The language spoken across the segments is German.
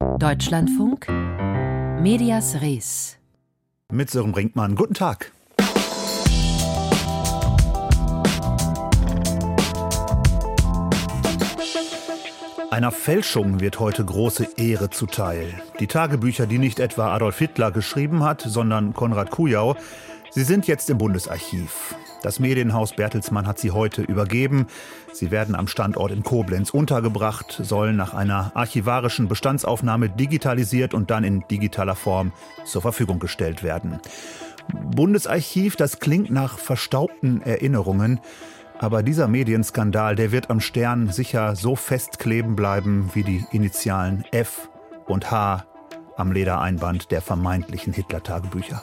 Deutschlandfunk Medias Res. Mit Sören Brinkmann. Guten Tag. Einer Fälschung wird heute große Ehre zuteil. Die Tagebücher, die nicht etwa Adolf Hitler geschrieben hat, sondern Konrad Kujau, sie sind jetzt im Bundesarchiv. Das Medienhaus Bertelsmann hat sie heute übergeben. Sie werden am Standort in Koblenz untergebracht, sollen nach einer archivarischen Bestandsaufnahme digitalisiert und dann in digitaler Form zur Verfügung gestellt werden. Bundesarchiv, das klingt nach verstaubten Erinnerungen. Aber dieser Medienskandal, der wird am Stern sicher so festkleben bleiben wie die Initialen F und H am Ledereinband der vermeintlichen Hitler-Tagebücher.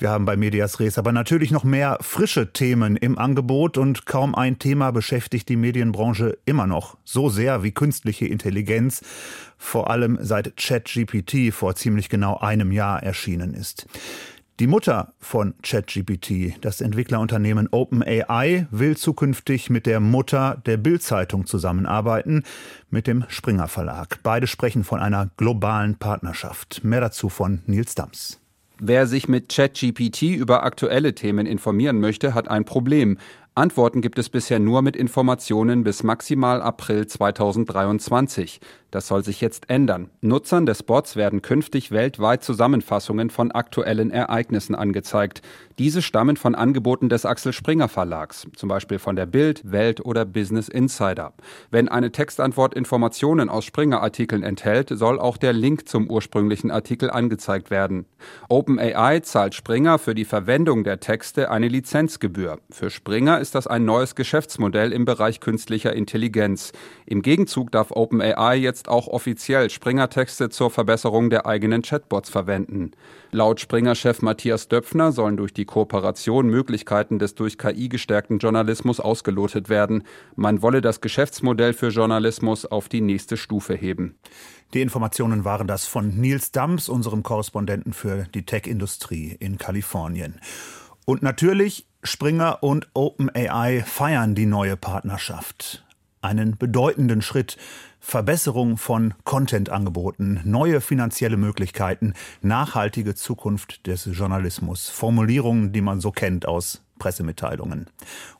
Wir haben bei Medias Res aber natürlich noch mehr frische Themen im Angebot und kaum ein Thema beschäftigt die Medienbranche immer noch so sehr wie künstliche Intelligenz, vor allem seit ChatGPT vor ziemlich genau einem Jahr erschienen ist. Die Mutter von ChatGPT, das Entwicklerunternehmen OpenAI, will zukünftig mit der Mutter der Bild-Zeitung zusammenarbeiten, mit dem Springer Verlag. Beide sprechen von einer globalen Partnerschaft. Mehr dazu von Nils Dams. Wer sich mit ChatGPT über aktuelle Themen informieren möchte, hat ein Problem. Antworten gibt es bisher nur mit Informationen bis maximal April 2023. Das soll sich jetzt ändern. Nutzern des Bots werden künftig weltweit Zusammenfassungen von aktuellen Ereignissen angezeigt. Diese stammen von Angeboten des Axel Springer Verlags, zum Beispiel von der Bild, Welt oder Business Insider. Wenn eine Textantwort Informationen aus Springer-Artikeln enthält, soll auch der Link zum ursprünglichen Artikel angezeigt werden. OpenAI zahlt Springer für die Verwendung der Texte eine Lizenzgebühr. Für Springer ist das ein neues Geschäftsmodell im Bereich künstlicher Intelligenz. Im Gegenzug darf OpenAI jetzt jetzt auch offiziell Springer-Texte zur Verbesserung der eigenen Chatbots verwenden. Laut Springer-Chef Matthias Döpfner sollen durch die Kooperation Möglichkeiten des durch KI gestärkten Journalismus ausgelotet werden. Man wolle das Geschäftsmodell für Journalismus auf die nächste Stufe heben. Die Informationen waren das von Nils Dams, unserem Korrespondenten für die Tech-Industrie in Kalifornien. Und natürlich, Springer und OpenAI feiern die neue Partnerschaft. Einen bedeutenden Schritt Verbesserung von Content-Angeboten, neue finanzielle Möglichkeiten, nachhaltige Zukunft des Journalismus. Formulierungen, die man so kennt aus Pressemitteilungen.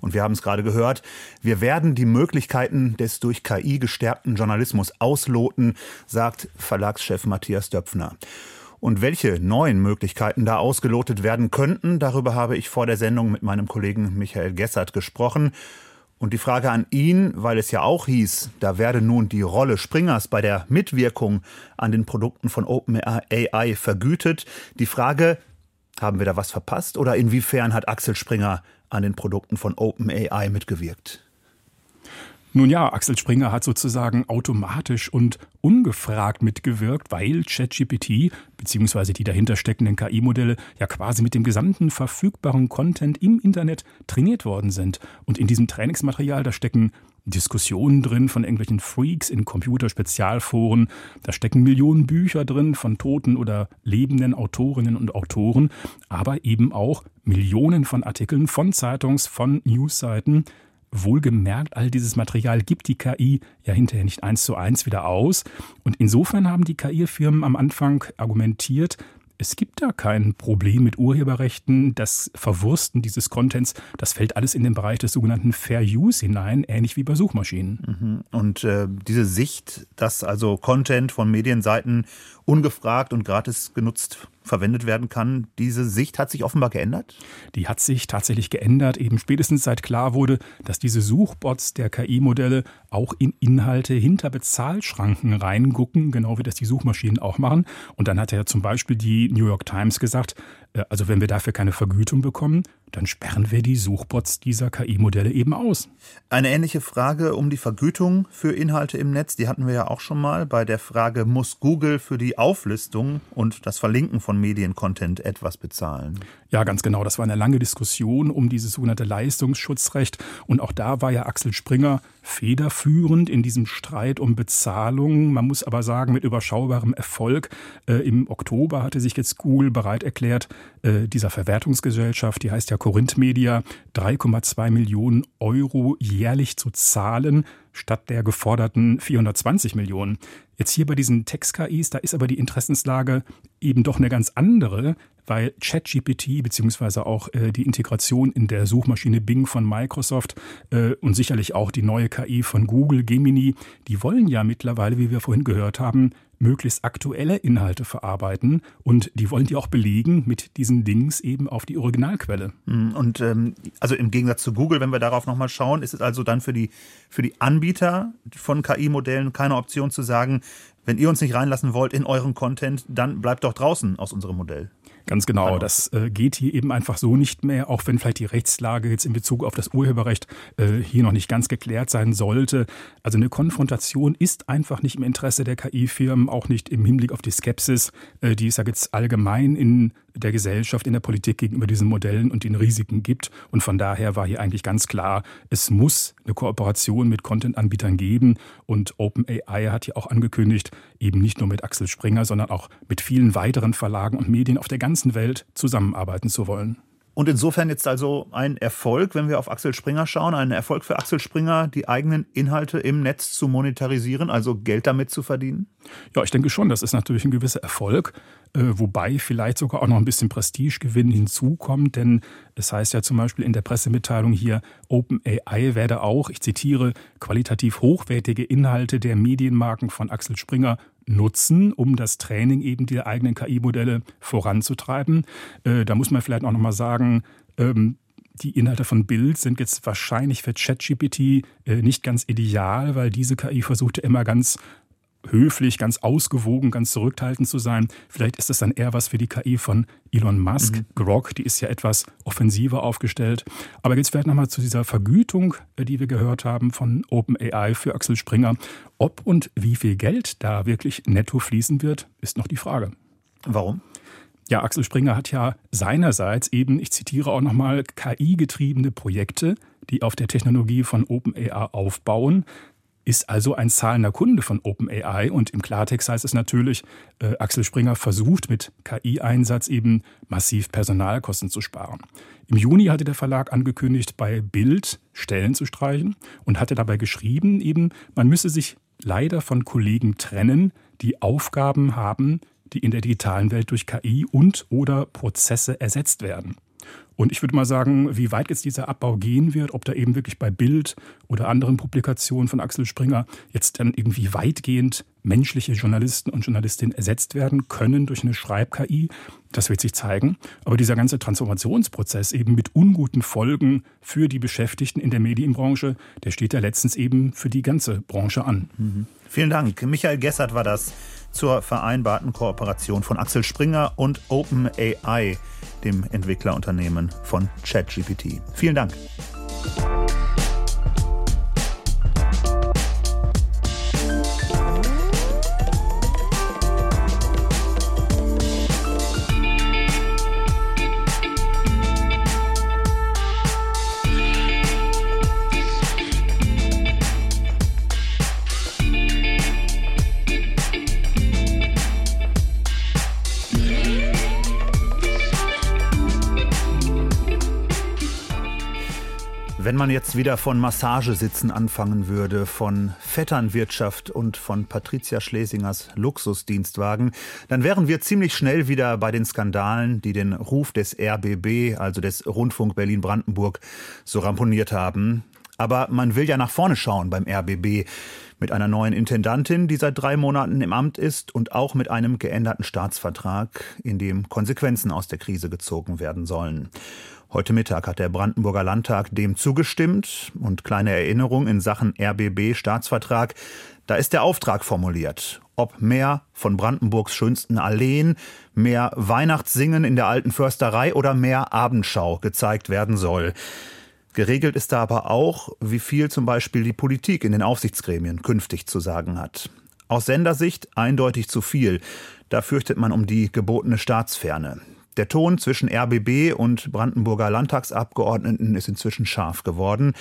Und wir haben es gerade gehört, wir werden die Möglichkeiten des durch KI gestärkten Journalismus ausloten, sagt Verlagschef Matthias Döpfner. Und welche neuen Möglichkeiten da ausgelotet werden könnten, darüber habe ich vor der Sendung mit meinem Kollegen Michael Gessert gesprochen. Und die Frage an ihn, weil es ja auch hieß, da werde nun die Rolle Springers bei der Mitwirkung an den Produkten von OpenAI vergütet. Die Frage, haben wir da was verpasst oder inwiefern hat Axel Springer an den Produkten von OpenAI mitgewirkt? Nun ja, Axel Springer hat sozusagen automatisch und ungefragt mitgewirkt, weil ChatGPT bzw. die dahinter steckenden KI-Modelle ja quasi mit dem gesamten verfügbaren Content im Internet trainiert worden sind. Und in diesem Trainingsmaterial, da stecken Diskussionen drin von irgendwelchen Freaks in Computerspezialforen. Da stecken Millionen Bücher drin von toten oder lebenden Autorinnen und Autoren, aber eben auch Millionen von Artikeln von Zeitungs-, von Newsseiten, Wohlgemerkt, all dieses Material gibt die KI ja hinterher nicht eins zu eins wieder aus. Und insofern haben die KI-Firmen am Anfang argumentiert, es gibt da kein Problem mit Urheberrechten. Das Verwursten dieses Contents, das fällt alles in den Bereich des sogenannten Fair Use hinein, ähnlich wie bei Suchmaschinen. Mhm. Und äh, diese Sicht, dass also Content von Medienseiten ungefragt und gratis genutzt verwendet werden kann. Diese Sicht hat sich offenbar geändert? Die hat sich tatsächlich geändert, eben spätestens seit klar wurde, dass diese Suchbots der KI-Modelle auch in Inhalte hinter Bezahlschranken reingucken, genau wie das die Suchmaschinen auch machen. Und dann hat ja zum Beispiel die New York Times gesagt, äh, also wenn wir dafür keine Vergütung bekommen, dann sperren wir die Suchbots dieser KI-Modelle eben aus. Eine ähnliche Frage um die Vergütung für Inhalte im Netz, die hatten wir ja auch schon mal bei der Frage, muss Google für die Auflistung und das Verlinken von Mediencontent etwas bezahlen? Ja, ganz genau. Das war eine lange Diskussion um dieses sogenannte Leistungsschutzrecht. Und auch da war ja Axel Springer federführend in diesem Streit um Bezahlung. Man muss aber sagen, mit überschaubarem Erfolg. Äh, Im Oktober hatte sich jetzt Google bereit erklärt, äh, dieser Verwertungsgesellschaft, die heißt ja Corinth Media, 3,2 Millionen Euro jährlich zu zahlen statt der geforderten 420 Millionen. Jetzt hier bei diesen Text-KIs, da ist aber die Interessenslage eben doch eine ganz andere, weil ChatGPT beziehungsweise auch äh, die Integration in der Suchmaschine Bing von Microsoft äh, und sicherlich auch die neue KI von Google, Gemini, die wollen ja mittlerweile, wie wir vorhin gehört haben, möglichst aktuelle Inhalte verarbeiten und die wollen die auch belegen mit diesen Links eben auf die Originalquelle. Mm, und ähm, also im Gegensatz zu Google, wenn wir darauf nochmal schauen, ist es also dann für die, für die Anbieter von KI-Modellen keine Option zu sagen, wenn ihr uns nicht reinlassen wollt in euren Content, dann bleibt doch draußen aus unserem Modell. Ganz genau. Das äh, geht hier eben einfach so nicht mehr, auch wenn vielleicht die Rechtslage jetzt in Bezug auf das Urheberrecht äh, hier noch nicht ganz geklärt sein sollte. Also eine Konfrontation ist einfach nicht im Interesse der KI-Firmen, auch nicht im Hinblick auf die Skepsis, äh, die es ja jetzt allgemein in der Gesellschaft, in der Politik gegenüber diesen Modellen und den Risiken gibt. Und von daher war hier eigentlich ganz klar, es muss eine Kooperation mit Content-Anbietern geben. Und OpenAI hat hier auch angekündigt, eben nicht nur mit Axel Springer, sondern auch mit vielen weiteren Verlagen und Medien auf der ganzen Welt zusammenarbeiten zu wollen. Und insofern jetzt also ein Erfolg, wenn wir auf Axel Springer schauen, ein Erfolg für Axel Springer, die eigenen Inhalte im Netz zu monetarisieren, also Geld damit zu verdienen? Ja, ich denke schon, das ist natürlich ein gewisser Erfolg, äh, wobei vielleicht sogar auch noch ein bisschen Prestigegewinn hinzukommt, denn es heißt ja zum Beispiel in der Pressemitteilung hier, OpenAI werde auch, ich zitiere, qualitativ hochwertige Inhalte der Medienmarken von Axel Springer nutzen, um das Training eben der eigenen KI-Modelle voranzutreiben. Äh, da muss man vielleicht auch nochmal sagen, ähm, die Inhalte von Bild sind jetzt wahrscheinlich für ChatGPT äh, nicht ganz ideal, weil diese KI versucht ja immer ganz höflich, ganz ausgewogen, ganz zurückhaltend zu sein. Vielleicht ist das dann eher was für die KI von Elon Musk. Mhm. Grok, die ist ja etwas offensiver aufgestellt. Aber jetzt vielleicht nochmal zu dieser Vergütung, äh, die wir gehört haben von OpenAI für Axel Springer. Ob und wie viel Geld da wirklich netto fließen wird, ist noch die Frage. Warum? Ja, Axel Springer hat ja seinerseits eben, ich zitiere auch nochmal, KI-getriebene Projekte, die auf der Technologie von OpenAI aufbauen ist also ein zahlender Kunde von OpenAI und im Klartext heißt es natürlich, äh, Axel Springer versucht mit KI-Einsatz eben massiv Personalkosten zu sparen. Im Juni hatte der Verlag angekündigt, bei Bild Stellen zu streichen und hatte dabei geschrieben, eben man müsse sich leider von Kollegen trennen, die Aufgaben haben, die in der digitalen Welt durch KI und oder Prozesse ersetzt werden. Und ich würde mal sagen, wie weit jetzt dieser Abbau gehen wird, ob da eben wirklich bei Bild oder anderen Publikationen von Axel Springer jetzt dann irgendwie weitgehend menschliche Journalisten und Journalistinnen ersetzt werden können durch eine Schreib-KI, das wird sich zeigen. Aber dieser ganze Transformationsprozess eben mit unguten Folgen für die Beschäftigten in der Medienbranche, der steht ja letztens eben für die ganze Branche an. Mhm. Vielen Dank. Michael Gessert war das zur vereinbarten Kooperation von Axel Springer und OpenAI, dem Entwicklerunternehmen von ChatGPT. Vielen Dank. Man jetzt wieder von Massagesitzen anfangen würde, von Vetternwirtschaft und von Patricia Schlesingers Luxusdienstwagen, dann wären wir ziemlich schnell wieder bei den Skandalen, die den Ruf des RBB, also des Rundfunk Berlin-Brandenburg, so ramponiert haben. Aber man will ja nach vorne schauen beim RBB mit einer neuen Intendantin, die seit drei Monaten im Amt ist und auch mit einem geänderten Staatsvertrag, in dem Konsequenzen aus der Krise gezogen werden sollen. Heute Mittag hat der Brandenburger Landtag dem zugestimmt und kleine Erinnerung in Sachen RBB Staatsvertrag. Da ist der Auftrag formuliert. Ob mehr von Brandenburgs schönsten Alleen, mehr Weihnachtssingen in der alten Försterei oder mehr Abendschau gezeigt werden soll. Geregelt ist da aber auch, wie viel zum Beispiel die Politik in den Aufsichtsgremien künftig zu sagen hat. Aus Sendersicht eindeutig zu viel. Da fürchtet man um die gebotene Staatsferne. Der Ton zwischen RBB und Brandenburger Landtagsabgeordneten ist inzwischen scharf geworden.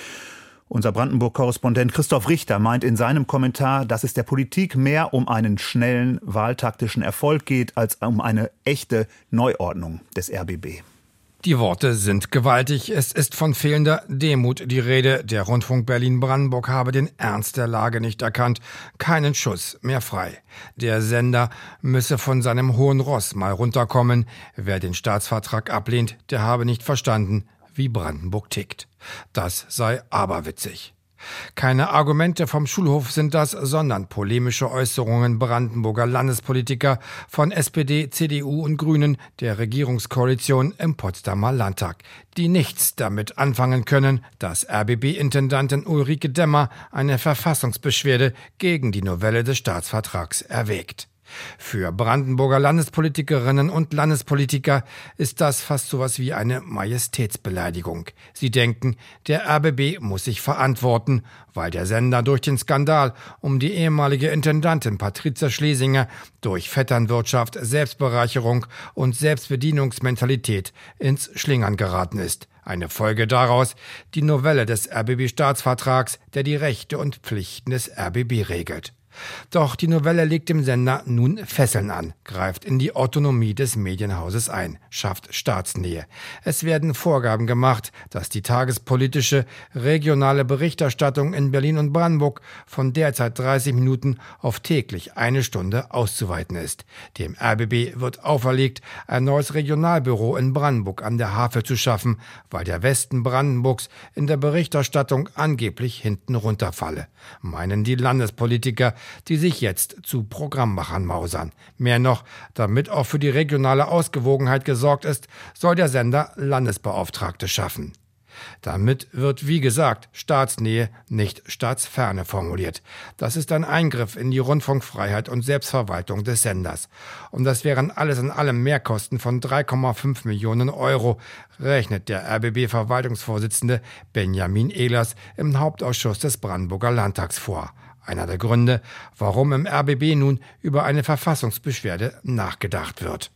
Unser Brandenburg-Korrespondent Christoph Richter meint in seinem Kommentar, dass es der Politik mehr um einen schnellen wahltaktischen Erfolg geht, als um eine echte Neuordnung des RBB. Die Worte sind gewaltig. Es ist von fehlender Demut die Rede. Der Rundfunk Berlin-Brandenburg habe den Ernst der Lage nicht erkannt. Keinen Schuss mehr frei. Der Sender müsse von seinem hohen Ross mal runterkommen. Wer den Staatsvertrag ablehnt, der habe nicht verstanden, wie Brandenburg tickt. Das sei aberwitzig. Keine Argumente vom Schulhof sind das, sondern polemische Äußerungen Brandenburger Landespolitiker von SPD, CDU und Grünen der Regierungskoalition im Potsdamer Landtag, die nichts damit anfangen können, dass RBB-Intendantin Ulrike Demmer eine Verfassungsbeschwerde gegen die Novelle des Staatsvertrags erwägt. Für Brandenburger Landespolitikerinnen und Landespolitiker ist das fast sowas wie eine Majestätsbeleidigung. Sie denken, der RBB muss sich verantworten, weil der Sender durch den Skandal um die ehemalige Intendantin Patricia Schlesinger durch Vetternwirtschaft, Selbstbereicherung und Selbstbedienungsmentalität ins Schlingern geraten ist. Eine Folge daraus die Novelle des RBB-Staatsvertrags, der die Rechte und Pflichten des RBB regelt. Doch die Novelle legt dem Sender nun Fesseln an, greift in die Autonomie des Medienhauses ein, schafft Staatsnähe. Es werden Vorgaben gemacht, dass die tagespolitische, regionale Berichterstattung in Berlin und Brandenburg von derzeit 30 Minuten auf täglich eine Stunde auszuweiten ist. Dem RBB wird auferlegt, ein neues Regionalbüro in Brandenburg an der Havel zu schaffen, weil der Westen Brandenburgs in der Berichterstattung angeblich hinten runterfalle, meinen die Landespolitiker, die sich jetzt zu Programmmachern mausern. Mehr noch, damit auch für die regionale Ausgewogenheit gesorgt ist, soll der Sender Landesbeauftragte schaffen. Damit wird, wie gesagt, Staatsnähe, nicht Staatsferne formuliert. Das ist ein Eingriff in die Rundfunkfreiheit und Selbstverwaltung des Senders. Und das wären alles in allem Mehrkosten von 3,5 Millionen Euro, rechnet der RBB-Verwaltungsvorsitzende Benjamin Ehlers im Hauptausschuss des Brandenburger Landtags vor. Einer der Gründe, warum im RBB nun über eine Verfassungsbeschwerde nachgedacht wird.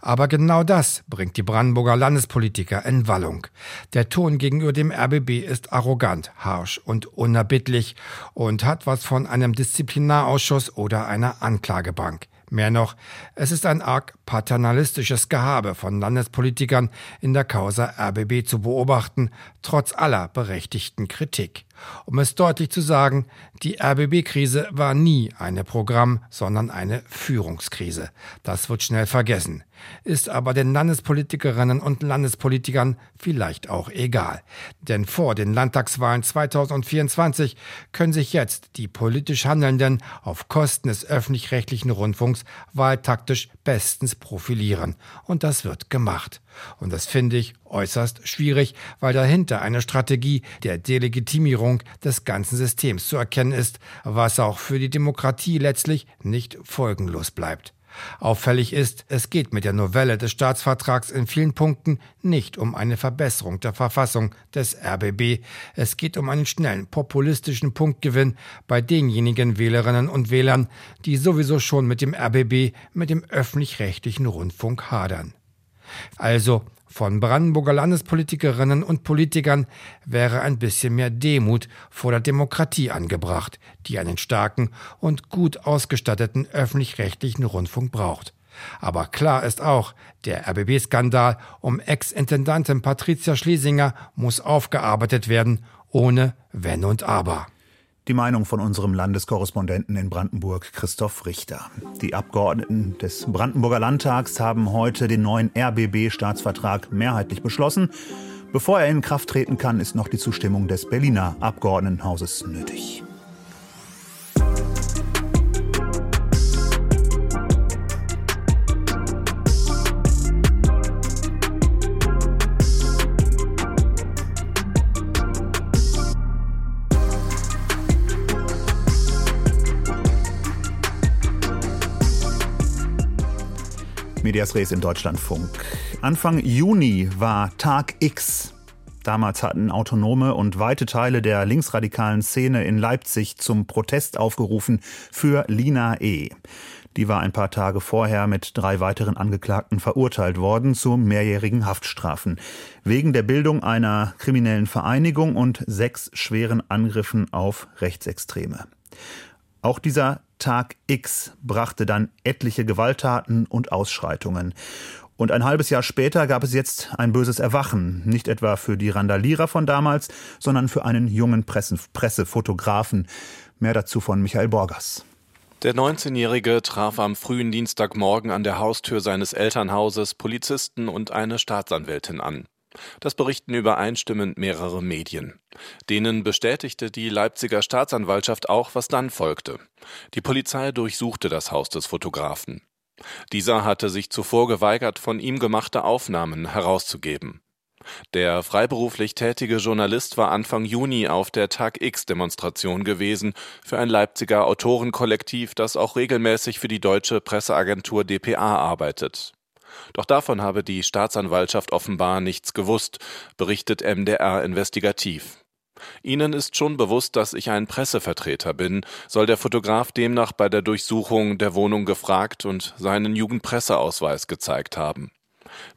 Aber genau das bringt die Brandenburger Landespolitiker in Wallung. Der Ton gegenüber dem RBB ist arrogant, harsch und unerbittlich und hat was von einem Disziplinarausschuss oder einer Anklagebank. Mehr noch, es ist ein arg paternalistisches Gehabe von Landespolitikern in der Causa RBB zu beobachten, trotz aller berechtigten Kritik. Um es deutlich zu sagen, die RBB-Krise war nie eine Programm, sondern eine Führungskrise. Das wird schnell vergessen, ist aber den Landespolitikerinnen und Landespolitikern vielleicht auch egal. Denn vor den Landtagswahlen 2024 können sich jetzt die politisch Handelnden auf Kosten des öffentlich-rechtlichen Rundfunks wahltaktisch bestens profilieren. Und das wird gemacht. Und das finde ich äußerst schwierig, weil dahinter eine Strategie der Delegitimierung des ganzen Systems zu erkennen ist, was auch für die Demokratie letztlich nicht folgenlos bleibt. Auffällig ist, es geht mit der Novelle des Staatsvertrags in vielen Punkten nicht um eine Verbesserung der Verfassung des RBB. Es geht um einen schnellen populistischen Punktgewinn bei denjenigen Wählerinnen und Wählern, die sowieso schon mit dem RBB, mit dem öffentlich-rechtlichen Rundfunk hadern. Also von Brandenburger Landespolitikerinnen und Politikern wäre ein bisschen mehr Demut vor der Demokratie angebracht, die einen starken und gut ausgestatteten öffentlich-rechtlichen Rundfunk braucht. Aber klar ist auch, der RBB-Skandal um Ex-Intendantin Patricia Schlesinger muss aufgearbeitet werden, ohne Wenn und Aber. Die Meinung von unserem Landeskorrespondenten in Brandenburg, Christoph Richter. Die Abgeordneten des Brandenburger Landtags haben heute den neuen RBB-Staatsvertrag mehrheitlich beschlossen. Bevor er in Kraft treten kann, ist noch die Zustimmung des Berliner Abgeordnetenhauses nötig. Medias Res im Deutschlandfunk. Anfang Juni war Tag X. Damals hatten autonome und weite Teile der linksradikalen Szene in Leipzig zum Protest aufgerufen für Lina E. Die war ein paar Tage vorher mit drei weiteren Angeklagten verurteilt worden zu mehrjährigen Haftstrafen. Wegen der Bildung einer kriminellen Vereinigung und sechs schweren Angriffen auf Rechtsextreme. Auch dieser Tag X brachte dann etliche Gewalttaten und Ausschreitungen. Und ein halbes Jahr später gab es jetzt ein böses Erwachen, nicht etwa für die Randalierer von damals, sondern für einen jungen Pressen Pressefotografen. Mehr dazu von Michael Borgers. Der 19-Jährige traf am frühen Dienstagmorgen an der Haustür seines Elternhauses Polizisten und eine Staatsanwältin an. Das berichten übereinstimmend mehrere Medien. Denen bestätigte die Leipziger Staatsanwaltschaft auch, was dann folgte. Die Polizei durchsuchte das Haus des Fotografen. Dieser hatte sich zuvor geweigert, von ihm gemachte Aufnahmen herauszugeben. Der freiberuflich tätige Journalist war Anfang Juni auf der Tag X-Demonstration gewesen für ein Leipziger Autorenkollektiv, das auch regelmäßig für die deutsche Presseagentur dpa arbeitet. Doch davon habe die Staatsanwaltschaft offenbar nichts gewusst, berichtet MDR investigativ. Ihnen ist schon bewusst, dass ich ein Pressevertreter bin, soll der Fotograf demnach bei der Durchsuchung der Wohnung gefragt und seinen Jugendpresseausweis gezeigt haben.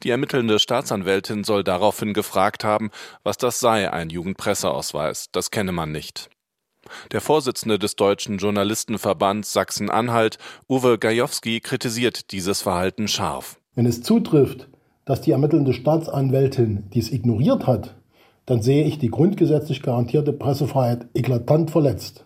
Die ermittelnde Staatsanwältin soll daraufhin gefragt haben, was das sei, ein Jugendpresseausweis. Das kenne man nicht. Der Vorsitzende des Deutschen Journalistenverbands Sachsen-Anhalt, Uwe Gajowski, kritisiert dieses Verhalten scharf. Wenn es zutrifft, dass die ermittelnde Staatsanwältin dies ignoriert hat, dann sehe ich die grundgesetzlich garantierte Pressefreiheit eklatant verletzt.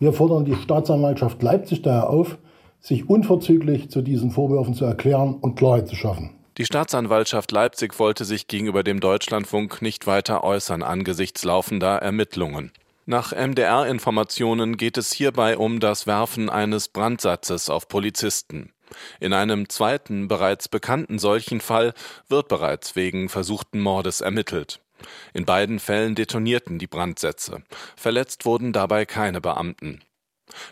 Wir fordern die Staatsanwaltschaft Leipzig daher auf, sich unverzüglich zu diesen Vorwürfen zu erklären und Klarheit zu schaffen. Die Staatsanwaltschaft Leipzig wollte sich gegenüber dem Deutschlandfunk nicht weiter äußern angesichts laufender Ermittlungen. Nach MDR-Informationen geht es hierbei um das Werfen eines Brandsatzes auf Polizisten. In einem zweiten, bereits bekannten solchen Fall wird bereits wegen versuchten Mordes ermittelt. In beiden Fällen detonierten die Brandsätze. Verletzt wurden dabei keine Beamten.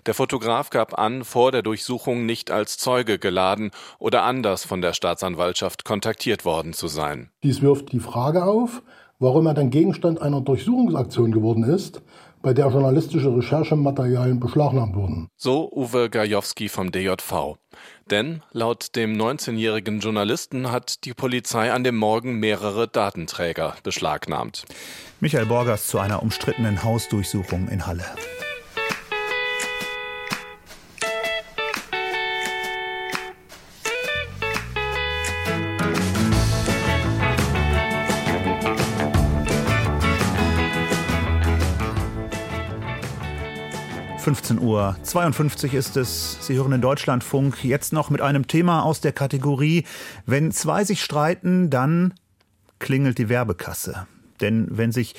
Der Fotograf gab an, vor der Durchsuchung nicht als Zeuge geladen oder anders von der Staatsanwaltschaft kontaktiert worden zu sein. Dies wirft die Frage auf, warum er dann Gegenstand einer Durchsuchungsaktion geworden ist, bei der journalistische Recherchematerialien beschlagnahmt wurden. So Uwe Gajowski vom DJV. Denn laut dem 19-jährigen Journalisten hat die Polizei an dem Morgen mehrere Datenträger beschlagnahmt. Michael Borgers zu einer umstrittenen Hausdurchsuchung in Halle. 15 Uhr 52 ist es. Sie hören in Deutschlandfunk jetzt noch mit einem Thema aus der Kategorie Wenn zwei sich streiten, dann klingelt die Werbekasse. Denn wenn sich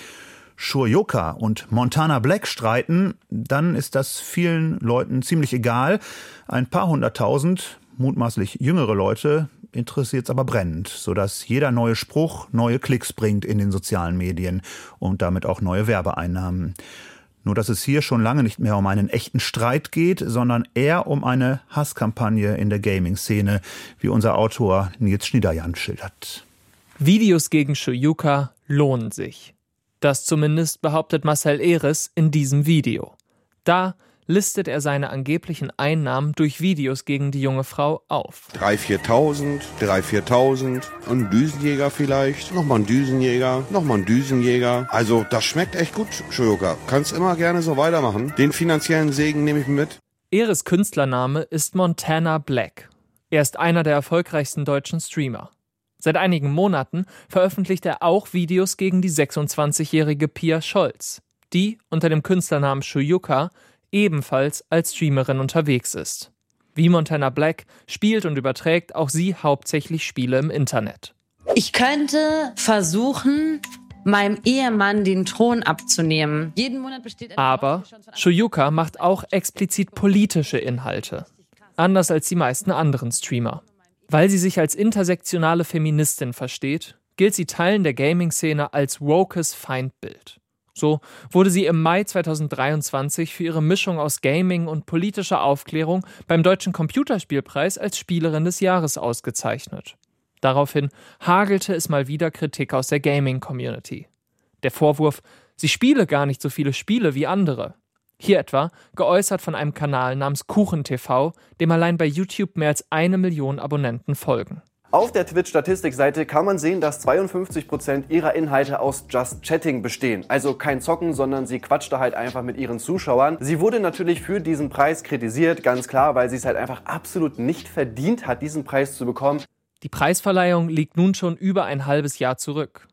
Shurioka und Montana Black streiten, dann ist das vielen Leuten ziemlich egal. Ein paar hunderttausend, mutmaßlich jüngere Leute, interessiert es aber brennend, sodass jeder neue Spruch neue Klicks bringt in den sozialen Medien und damit auch neue Werbeeinnahmen. Nur dass es hier schon lange nicht mehr um einen echten Streit geht, sondern eher um eine Hasskampagne in der Gaming-Szene, wie unser Autor Nils Schniederjan schildert. Videos gegen Shoyuka lohnen sich. Das zumindest behauptet Marcel Eres in diesem Video. Da listet er seine angeblichen Einnahmen durch Videos gegen die junge Frau auf. 3.000, 4.000, 3.000, 4.000, ein Düsenjäger vielleicht, nochmal ein Düsenjäger, nochmal ein Düsenjäger. Also das schmeckt echt gut, Shoyoka. Kannst immer gerne so weitermachen. Den finanziellen Segen nehme ich mit. Eres Künstlername ist Montana Black. Er ist einer der erfolgreichsten deutschen Streamer. Seit einigen Monaten veröffentlicht er auch Videos gegen die 26-jährige Pia Scholz, die unter dem Künstlernamen Shuyuka ebenfalls als Streamerin unterwegs ist. Wie Montana Black spielt und überträgt auch sie hauptsächlich Spiele im Internet. Ich könnte versuchen, meinem Ehemann den Thron abzunehmen. Jeden Monat besteht Aber Shoyuka macht auch explizit politische Inhalte. Anders als die meisten anderen Streamer. Weil sie sich als intersektionale Feministin versteht, gilt sie Teilen der Gaming-Szene als wokes Feindbild. So wurde sie im Mai 2023 für ihre Mischung aus Gaming und politischer Aufklärung beim Deutschen Computerspielpreis als Spielerin des Jahres ausgezeichnet. Daraufhin hagelte es mal wieder Kritik aus der Gaming-Community. Der Vorwurf, sie spiele gar nicht so viele Spiele wie andere. Hier etwa geäußert von einem Kanal namens KuchenTV, dem allein bei YouTube mehr als eine Million Abonnenten folgen. Auf der Twitch-Statistikseite kann man sehen, dass 52 Prozent ihrer Inhalte aus Just Chatting bestehen. Also kein Zocken, sondern sie quatscht da halt einfach mit ihren Zuschauern. Sie wurde natürlich für diesen Preis kritisiert, ganz klar, weil sie es halt einfach absolut nicht verdient hat, diesen Preis zu bekommen. Die Preisverleihung liegt nun schon über ein halbes Jahr zurück.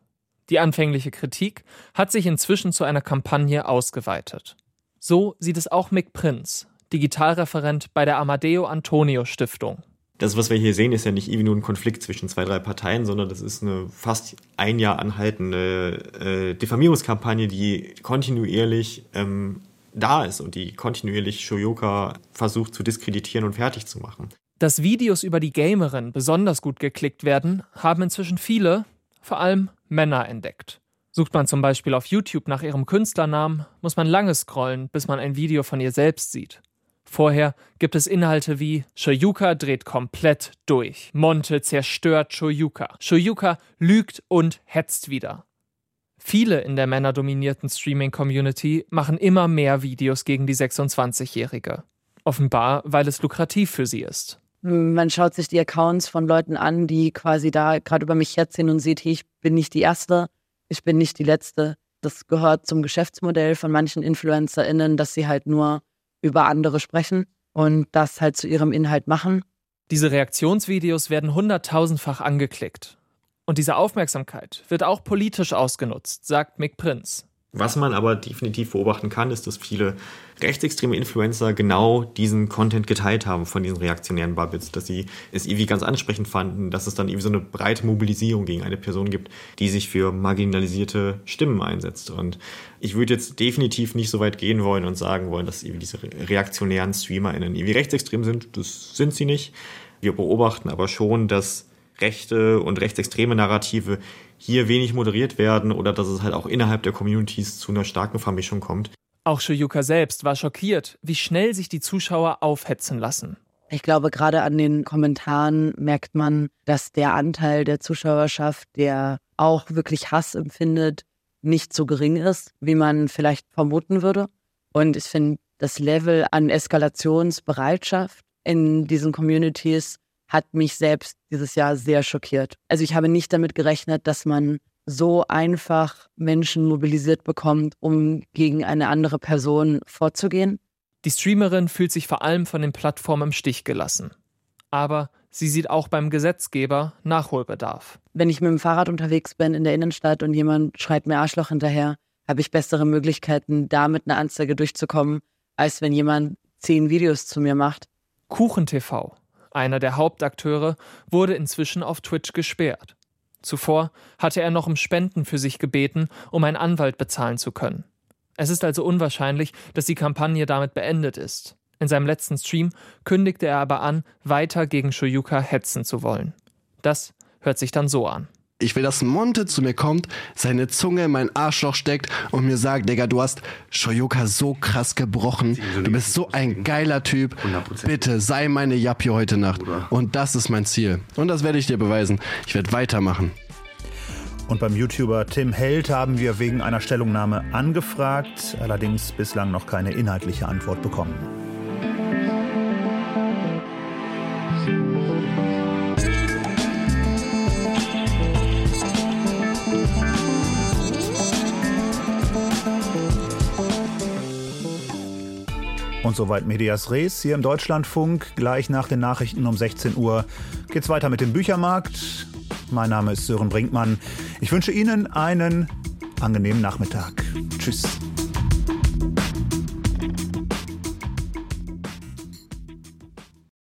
Die anfängliche Kritik hat sich inzwischen zu einer Kampagne ausgeweitet. So sieht es auch Mick Prinz, Digitalreferent bei der Amadeo Antonio Stiftung das, was wir hier sehen, ist ja nicht irgendwie nur ein Konflikt zwischen zwei, drei Parteien, sondern das ist eine fast ein Jahr anhaltende äh, Diffamierungskampagne, die kontinuierlich ähm, da ist und die kontinuierlich Shoyoka versucht zu diskreditieren und fertig zu machen. Dass Videos über die Gamerin besonders gut geklickt werden, haben inzwischen viele, vor allem Männer, entdeckt. Sucht man zum Beispiel auf YouTube nach ihrem Künstlernamen, muss man lange scrollen, bis man ein Video von ihr selbst sieht. Vorher gibt es Inhalte wie Shoyuka dreht komplett durch. Monte zerstört Shoyuka. Shoyuka lügt und hetzt wieder. Viele in der männerdominierten Streaming-Community machen immer mehr Videos gegen die 26-Jährige. Offenbar, weil es lukrativ für sie ist. Man schaut sich die Accounts von Leuten an, die quasi da gerade über mich herziehen und sieht, hey, ich bin nicht die Erste, ich bin nicht die Letzte. Das gehört zum Geschäftsmodell von manchen InfluencerInnen, dass sie halt nur über andere sprechen und das halt zu ihrem Inhalt machen. Diese Reaktionsvideos werden hunderttausendfach angeklickt. Und diese Aufmerksamkeit wird auch politisch ausgenutzt, sagt Mick Prinz. Was man aber definitiv beobachten kann, ist, dass viele rechtsextreme Influencer genau diesen Content geteilt haben von diesen reaktionären Bubbles, dass sie es irgendwie ganz ansprechend fanden, dass es dann irgendwie so eine breite Mobilisierung gegen eine Person gibt, die sich für marginalisierte Stimmen einsetzt. Und ich würde jetzt definitiv nicht so weit gehen wollen und sagen wollen, dass irgendwie diese reaktionären StreamerInnen irgendwie rechtsextrem sind. Das sind sie nicht. Wir beobachten aber schon, dass rechte und rechtsextreme Narrative hier wenig moderiert werden oder dass es halt auch innerhalb der Communities zu einer starken Vermischung kommt. Auch Shoyuka selbst war schockiert, wie schnell sich die Zuschauer aufhetzen lassen. Ich glaube, gerade an den Kommentaren merkt man, dass der Anteil der Zuschauerschaft, der auch wirklich Hass empfindet, nicht so gering ist, wie man vielleicht vermuten würde. Und ich finde, das Level an Eskalationsbereitschaft in diesen Communities hat mich selbst dieses Jahr sehr schockiert. Also ich habe nicht damit gerechnet, dass man so einfach Menschen mobilisiert bekommt, um gegen eine andere Person vorzugehen. Die Streamerin fühlt sich vor allem von den Plattformen im Stich gelassen. Aber sie sieht auch beim Gesetzgeber Nachholbedarf. Wenn ich mit dem Fahrrad unterwegs bin in der Innenstadt und jemand schreit mir Arschloch hinterher, habe ich bessere Möglichkeiten, da mit einer Anzeige durchzukommen, als wenn jemand zehn Videos zu mir macht. KuchenTV einer der Hauptakteure, wurde inzwischen auf Twitch gesperrt. Zuvor hatte er noch um Spenden für sich gebeten, um einen Anwalt bezahlen zu können. Es ist also unwahrscheinlich, dass die Kampagne damit beendet ist. In seinem letzten Stream kündigte er aber an, weiter gegen Shoyuka hetzen zu wollen. Das hört sich dann so an. Ich will, dass Monte zu mir kommt, seine Zunge in mein Arschloch steckt und mir sagt, Digga, du hast Shoyoka so krass gebrochen. Du bist so ein geiler Typ. Bitte sei meine Jappi heute Nacht. Und das ist mein Ziel. Und das werde ich dir beweisen. Ich werde weitermachen. Und beim YouTuber Tim Held haben wir wegen einer Stellungnahme angefragt, allerdings bislang noch keine inhaltliche Antwort bekommen. Soweit Medias Res hier im Deutschlandfunk. Gleich nach den Nachrichten um 16 Uhr geht's weiter mit dem Büchermarkt. Mein Name ist Sören Brinkmann. Ich wünsche Ihnen einen angenehmen Nachmittag. Tschüss.